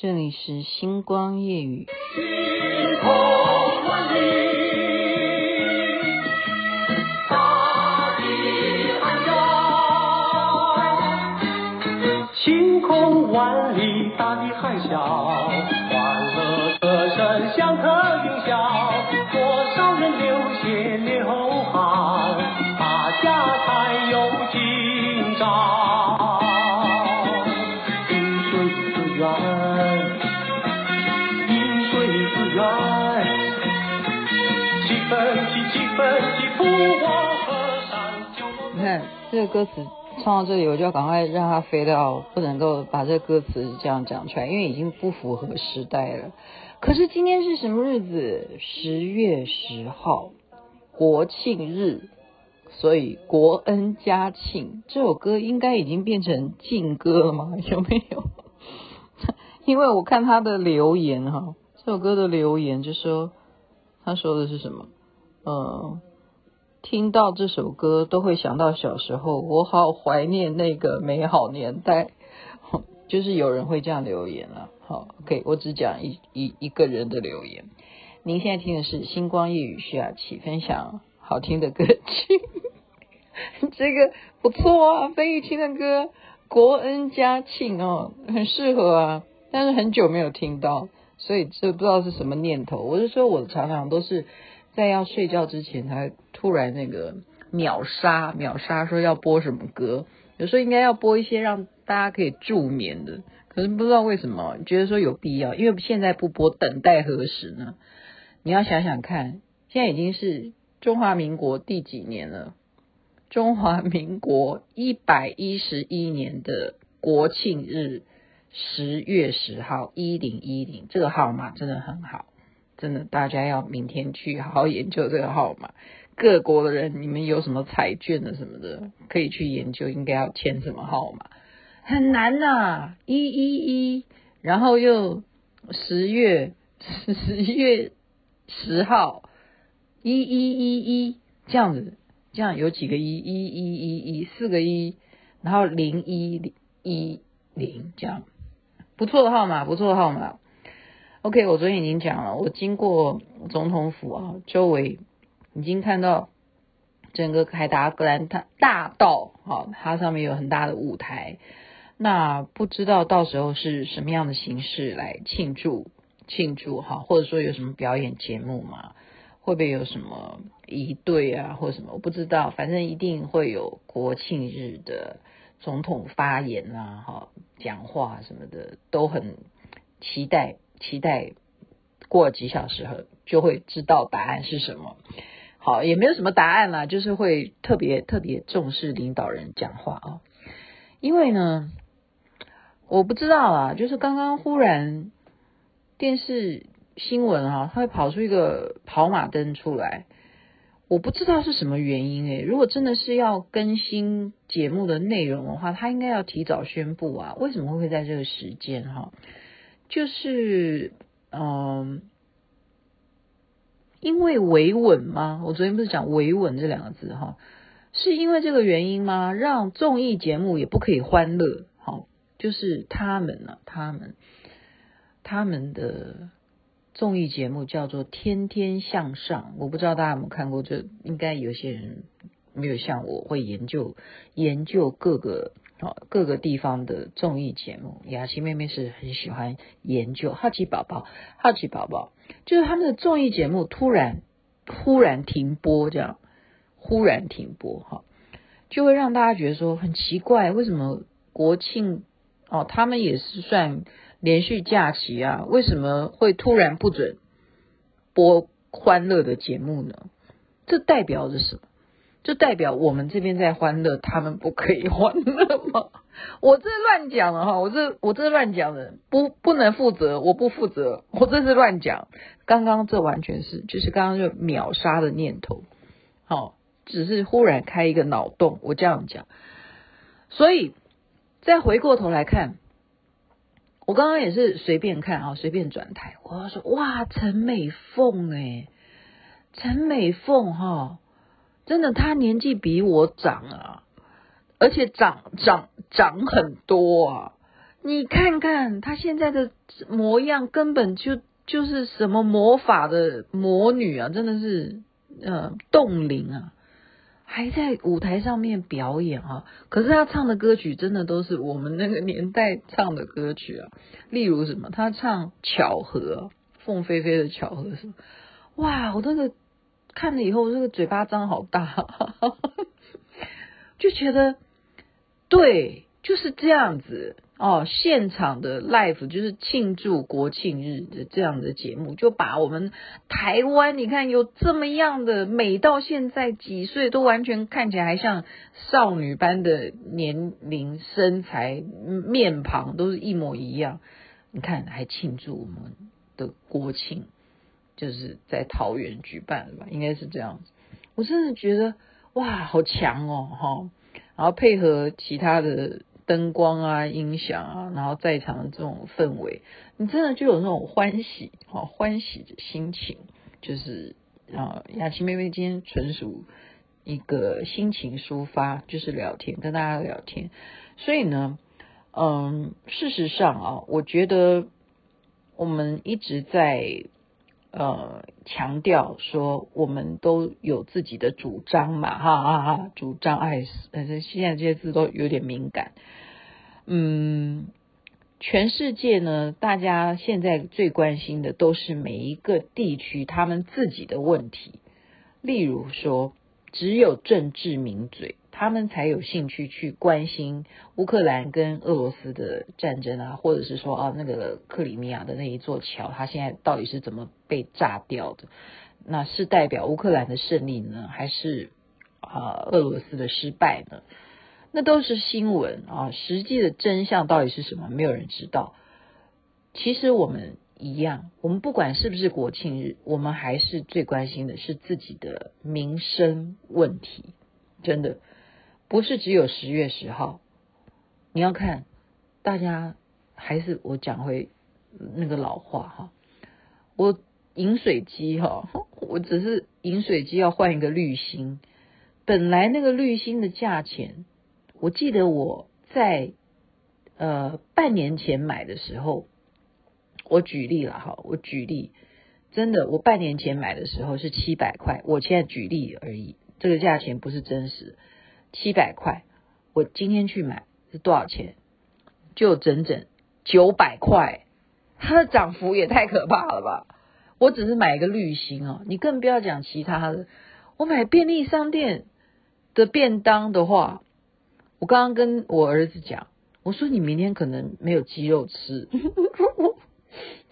这里是星光夜雨。你看这个歌词唱到这里，我就要赶快让它飞掉，不能够把这歌词这样讲出来，因为已经不符合时代了。可是今天是什么日子？十月十号，国庆日，所以国恩家庆这首歌应该已经变成禁歌了吗？有没有？因为我看他的留言哈，这首歌的留言就说，他说的是什么？嗯。听到这首歌都会想到小时候，我好怀念那个美好年代。就是有人会这样留言啊。好，OK，我只讲一一一个人的留言。您现在听的是星光夜雨徐雅琪分享好听的歌曲，这个不错啊，费玉清的歌，国恩家庆哦，很适合啊。但是很久没有听到，所以这不知道是什么念头。我是说，我常常都是。在要睡觉之前，他突然那个秒杀秒杀，说要播什么歌。有时候应该要播一些让大家可以助眠的，可是不知道为什么觉得说有必要，因为现在不播，等待何时呢？你要想想看，现在已经是中华民国第几年了？中华民国一百一十一年的国庆日，十月十号一零一零，这个号码真的很好。真的，大家要明天去好好研究这个号码。各国的人，你们有什么彩券的什么的，可以去研究，应该要签什么号码？很难呐、啊，一一一，然后又十月十月十号，一一一一这样子，这样有几个一？一一一一四个一，然后零一一零这样，不错的号码，不错的号码。OK，我昨天已经讲了，我经过总统府啊，周围已经看到整个凯达格兰大道啊，它上面有很大的舞台。那不知道到时候是什么样的形式来庆祝庆祝哈，或者说有什么表演节目吗？会不会有什么仪队啊，或者什么？我不知道，反正一定会有国庆日的总统发言啊，哈，讲话什么的都很期待。期待过几小时后就会知道答案是什么。好，也没有什么答案啦，就是会特别特别重视领导人讲话啊。因为呢，我不知道啊，就是刚刚忽然电视新闻啊，它会跑出一个跑马灯出来，我不知道是什么原因诶。如果真的是要更新节目的内容的话，他应该要提早宣布啊。为什么会在这个时间哈？就是，嗯，因为维稳吗？我昨天不是讲维稳这两个字哈，是因为这个原因吗？让综艺节目也不可以欢乐，哈，就是他们呢、啊，他们，他们的综艺节目叫做《天天向上》，我不知道大家有没有看过，这应该有些人没有像我会研究研究各个。哦各个地方的综艺节目，雅琪妹妹是很喜欢研究。好奇宝宝，好奇宝宝，就是他们的综艺节目突然忽然停播，这样忽然停播，哈，就会让大家觉得说很奇怪，为什么国庆哦，他们也是算连续假期啊，为什么会突然不准播欢乐的节目呢？这代表着什么？就代表我们这边在欢乐，他们不可以欢乐吗？我这乱讲了哈，我这我这乱讲的，不不能负责，我不负责，我这是乱讲。刚刚这完全是就是刚刚就秒杀的念头，好，只是忽然开一个脑洞，我这样讲。所以再回过头来看，我刚刚也是随便看啊，随便转台，我要说哇，陈美凤哎，陈美凤哈。真的，他年纪比我长啊，而且长长长很多啊！你看看她现在的模样，根本就就是什么魔法的魔女啊，真的是呃冻龄啊，还在舞台上面表演啊。可是她唱的歌曲真的都是我们那个年代唱的歌曲啊，例如什么，她唱《巧合》，凤飞飞的《巧合》是，哇，我这个看了以后，这个嘴巴张好大，就觉得对，就是这样子。哦，现场的 live 就是庆祝国庆日的这样的节目，就把我们台湾，你看有这么样的美到现在几岁都完全看起来还像少女般的年龄、身材、面庞都是一模一样。你看还庆祝我们的国庆，就是在桃园举办吧？应该是这样子。我真的觉得哇，好强哦，哈！然后配合其他的。灯光啊，音响啊，然后在场的这种氛围，你真的就有那种欢喜，哈，欢喜的心情。就是啊，雅琪妹妹今天纯属一个心情抒发，就是聊天，跟大家聊天。所以呢，嗯，事实上啊，我觉得我们一直在。呃，强调说我们都有自己的主张嘛，哈哈哈，主张爱死，但是现在这些字都有点敏感。嗯，全世界呢，大家现在最关心的都是每一个地区他们自己的问题，例如说，只有政治名嘴。他们才有兴趣去关心乌克兰跟俄罗斯的战争啊，或者是说啊，那个克里米亚的那一座桥，它现在到底是怎么被炸掉的？那是代表乌克兰的胜利呢，还是啊俄罗斯的失败呢？那都是新闻啊，实际的真相到底是什么？没有人知道。其实我们一样，我们不管是不是国庆日，我们还是最关心的是自己的民生问题，真的。不是只有十月十号，你要看，大家还是我讲回那个老话哈，我饮水机哈，我只是饮水机要换一个滤芯，本来那个滤芯的价钱，我记得我在呃半年前买的时候，我举例了哈，我举例，真的，我半年前买的时候是七百块，我现在举例而已，这个价钱不是真实。七百块，我今天去买是多少钱？就整整九百块，它的涨幅也太可怕了吧！我只是买一个滤芯哦，你更不要讲其他的。我买便利商店的便当的话，我刚刚跟我儿子讲，我说你明天可能没有鸡肉吃。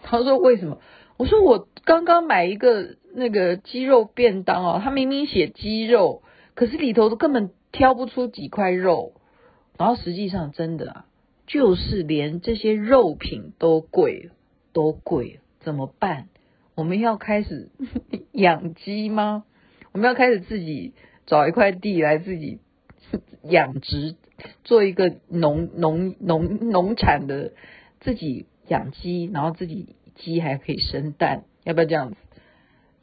他说为什么？我说我刚刚买一个那个鸡肉便当哦，他明明写鸡肉，可是里头都根本。挑不出几块肉，然后实际上真的啊，就是连这些肉品都贵，都贵，怎么办？我们要开始养鸡吗？我们要开始自己找一块地来自己养殖，做一个农农农农产的，自己养鸡，然后自己鸡还可以生蛋，要不要这样子？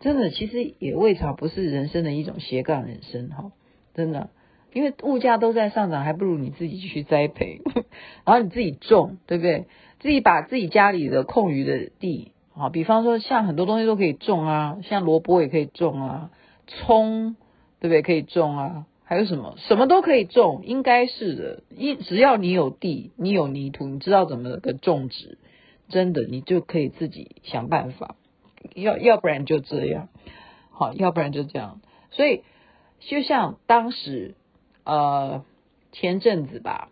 真的，其实也未尝不是人生的一种斜杠人生哈，真的。因为物价都在上涨，还不如你自己去栽培，然后你自己种，对不对？自己把自己家里的空余的地，啊，比方说像很多东西都可以种啊，像萝卜也可以种啊，葱，对不对？可以种啊，还有什么？什么都可以种，应该是的。一只要你有地，你有泥土，你知道怎么个种植，真的你就可以自己想办法。要要不然就这样，好，要不然就这样。所以就像当时。呃，前阵子吧，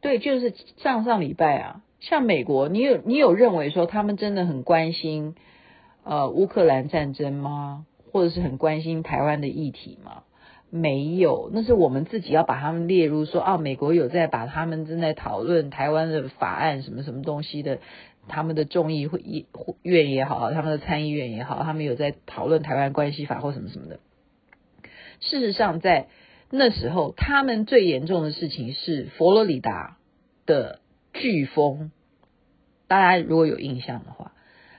对，就是上上礼拜啊，像美国，你有你有认为说他们真的很关心呃乌克兰战争吗？或者是很关心台湾的议题吗？没有，那是我们自己要把他们列入说啊，美国有在把他们正在讨论台湾的法案什么什么东西的，他们的众议会议院也好，他们的参议院也好，他们有在讨论台湾关系法或什么什么的。事实上，在那时候，他们最严重的事情是佛罗里达的飓风。大家如果有印象的话，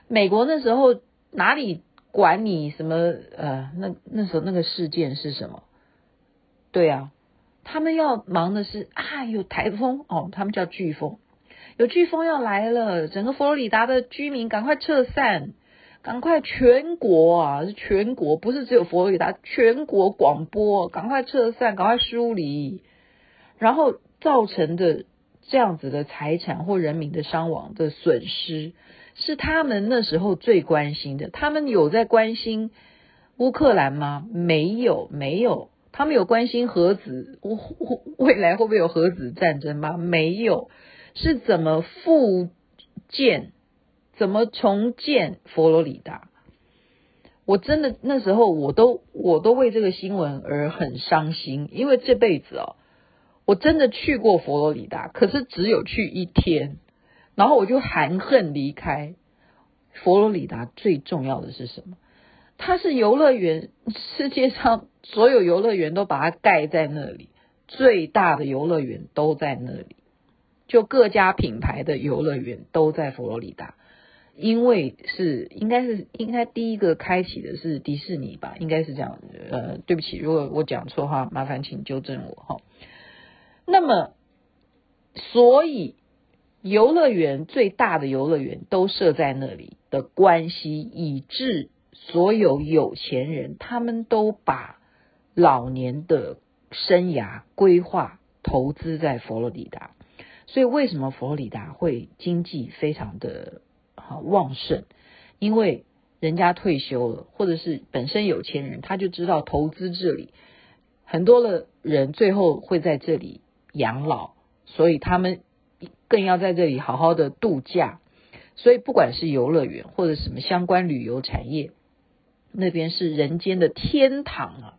美国那时候哪里管你什么？呃，那那时候那个事件是什么？对啊，他们要忙的是啊，有台风哦，他们叫飓风。有飓风要来了，整个佛罗里达的居民赶快撤散，赶快全国啊，是全国，不是只有佛罗里达，全国广播，赶快撤散，赶快疏离，然后造成的这样子的财产或人民的伤亡的损失，是他们那时候最关心的。他们有在关心乌克兰吗？没有，没有。他们有关心核子，未来会不会有核子战争吗？没有。是怎么复建、怎么重建佛罗里达？我真的那时候我都我都为这个新闻而很伤心，因为这辈子哦，我真的去过佛罗里达，可是只有去一天，然后我就含恨离开。佛罗里达最重要的是什么？它是游乐园，世界上所有游乐园都把它盖在那里，最大的游乐园都在那里。就各家品牌的游乐园都在佛罗里达，因为是应该是应该第一个开启的是迪士尼吧，应该是这样。呃，对不起，如果我讲错的话，麻烦请纠正我哈。那么，所以游乐园最大的游乐园都设在那里的关系，以致所有有钱人他们都把老年的生涯规划投资在佛罗里达。所以为什么佛罗里达会经济非常的好旺盛？因为人家退休了，或者是本身有钱人，他就知道投资这里，很多的人最后会在这里养老，所以他们更要在这里好好的度假。所以不管是游乐园或者什么相关旅游产业，那边是人间的天堂啊，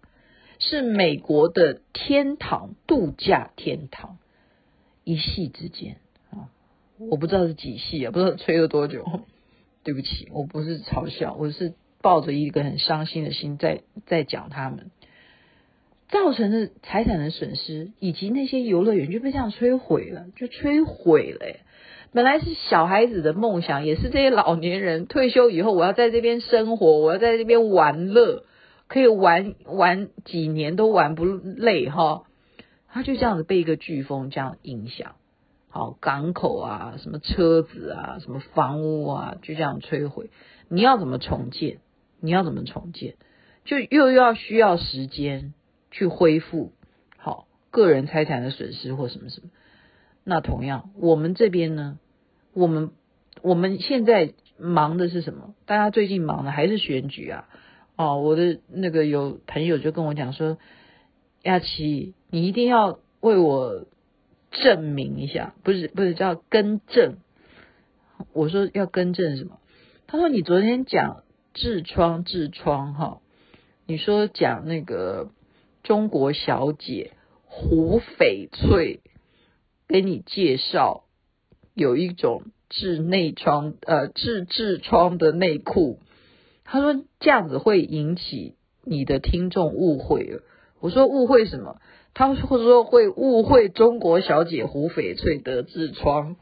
是美国的天堂，度假天堂。一夕之间，我不知道是几系啊，不知道吹了多久。对不起，我不是嘲笑，我是抱着一个很伤心的心在在讲他们造成的财产的损失，以及那些游乐园就被这样摧毁了，就摧毁了。本来是小孩子的梦想，也是这些老年人退休以后，我要在这边生活，我要在这边玩乐，可以玩玩几年都玩不累哈。他就这样子被一个飓风这样影响，好，港口啊，什么车子啊，什么房屋啊，就这样摧毁。你要怎么重建？你要怎么重建？就又要需要时间去恢复，好，个人财产的损失或什么什么。那同样，我们这边呢，我们我们现在忙的是什么？大家最近忙的还是选举啊？哦，我的那个有朋友就跟我讲说。亚琪，你一定要为我证明一下，不是不是叫更正。我说要更正什么？他说你昨天讲痔疮痔疮哈，你说讲那个中国小姐胡翡翠给你介绍有一种治内疮呃治痔疮的内裤，他说这样子会引起你的听众误会了。我说误会什么？他说说会误会中国小姐胡翡翠得痔疮。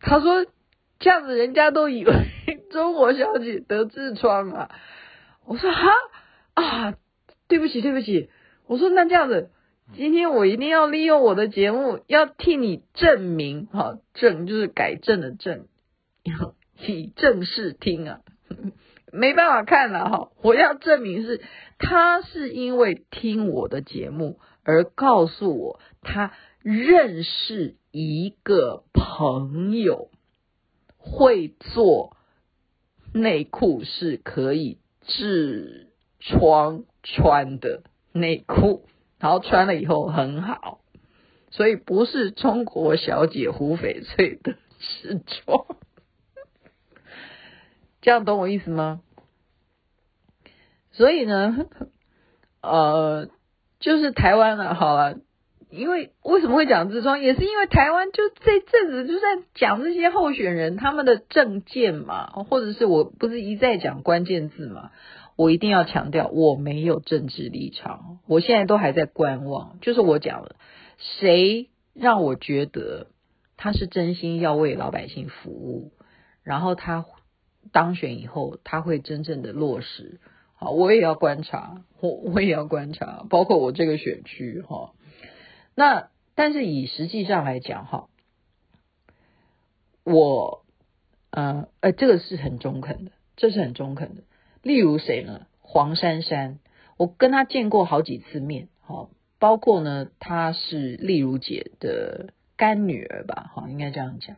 他说这样子人家都以为中国小姐得痔疮啊。我说哈啊，对不起对不起。我说那这样子，今天我一定要利用我的节目，要替你证明哈，正就是改正的正，要以正视听啊。没办法看了哈，我要证明是他是因为听我的节目而告诉我他认识一个朋友会做内裤是可以痔疮穿的内裤，然后穿了以后很好，所以不是中国小姐胡翡翠的痔疮。这样懂我意思吗？所以呢，呃，就是台湾了，好了，因为为什么会讲痔疮，也是因为台湾就这阵子就在讲这些候选人他们的政见嘛，或者是我不是一再讲关键字嘛，我一定要强调我没有政治立场，我现在都还在观望，就是我讲了，谁让我觉得他是真心要为老百姓服务，然后他。当选以后，他会真正的落实。好，我也要观察，我我也要观察，包括我这个选区哈。那但是以实际上来讲哈，我呃呃这个是很中肯的，这是很中肯的。例如谁呢？黄珊珊，我跟他见过好几次面，好，包括呢，他是丽如姐的干女儿吧，好，应该这样讲。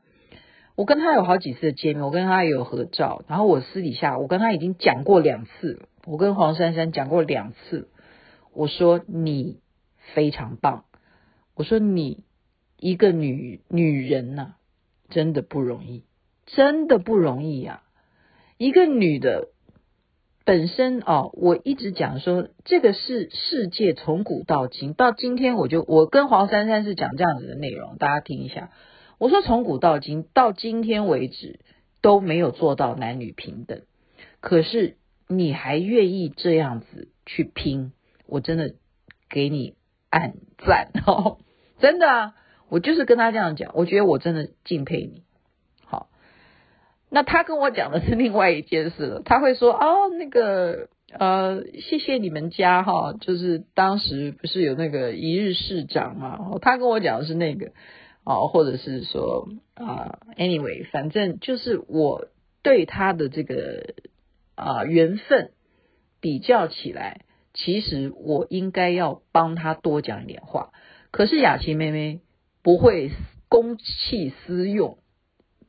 我跟他有好几次的见面，我跟他也有合照，然后我私底下我跟他已经讲过两次，我跟黄珊珊讲过两次，我说你非常棒，我说你一个女女人呐、真的不容易，真的不容易呀、啊，一个女的本身哦，我一直讲说这个是世界从古到今，到今天我就我跟黄珊珊是讲这样子的内容，大家听一下。我说从古到今，到今天为止都没有做到男女平等，可是你还愿意这样子去拼，我真的给你按赞哦，真的啊，我就是跟他这样讲，我觉得我真的敬佩你。好，那他跟我讲的是另外一件事了，他会说哦，那个呃，谢谢你们家哈，就是当时不是有那个一日市长嘛，他跟我讲的是那个。哦，或者是说啊、，anyway，反正就是我对他的这个啊、呃、缘分比较起来，其实我应该要帮他多讲一点话。可是雅琪妹妹不会公器私用，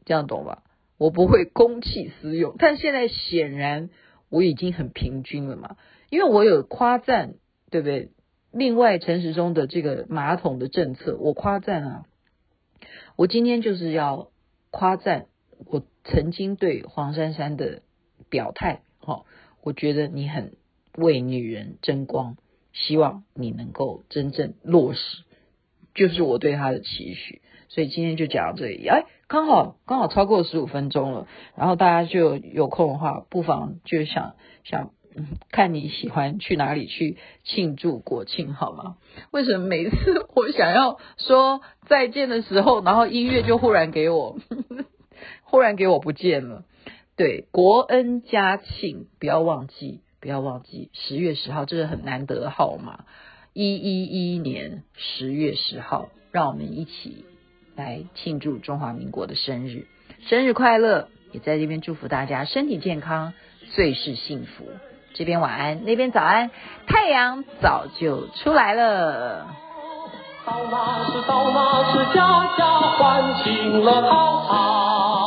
这样懂吧？我不会公器私用，但现在显然我已经很平均了嘛，因为我有夸赞，对不对？另外陈时中的这个马桶的政策，我夸赞啊。我今天就是要夸赞我曾经对黄珊珊的表态，哈，我觉得你很为女人争光，希望你能够真正落实，就是我对她的期许。所以今天就讲到这里，哎，刚好刚好超过十五分钟了，然后大家就有空的话，不妨就想想。看你喜欢去哪里去庆祝国庆好吗？为什么每次我想要说再见的时候，然后音乐就忽然给我，忽然给我不见了？对，国恩家庆，不要忘记，不要忘记十月十号，这是很难得的号码，一一一年十月十号，让我们一起来庆祝中华民国的生日，生日快乐！也在这边祝福大家身体健康，最是幸福。这边晚安，那边早安，太阳早就出来了。到那时到那时家家欢庆乐陶陶。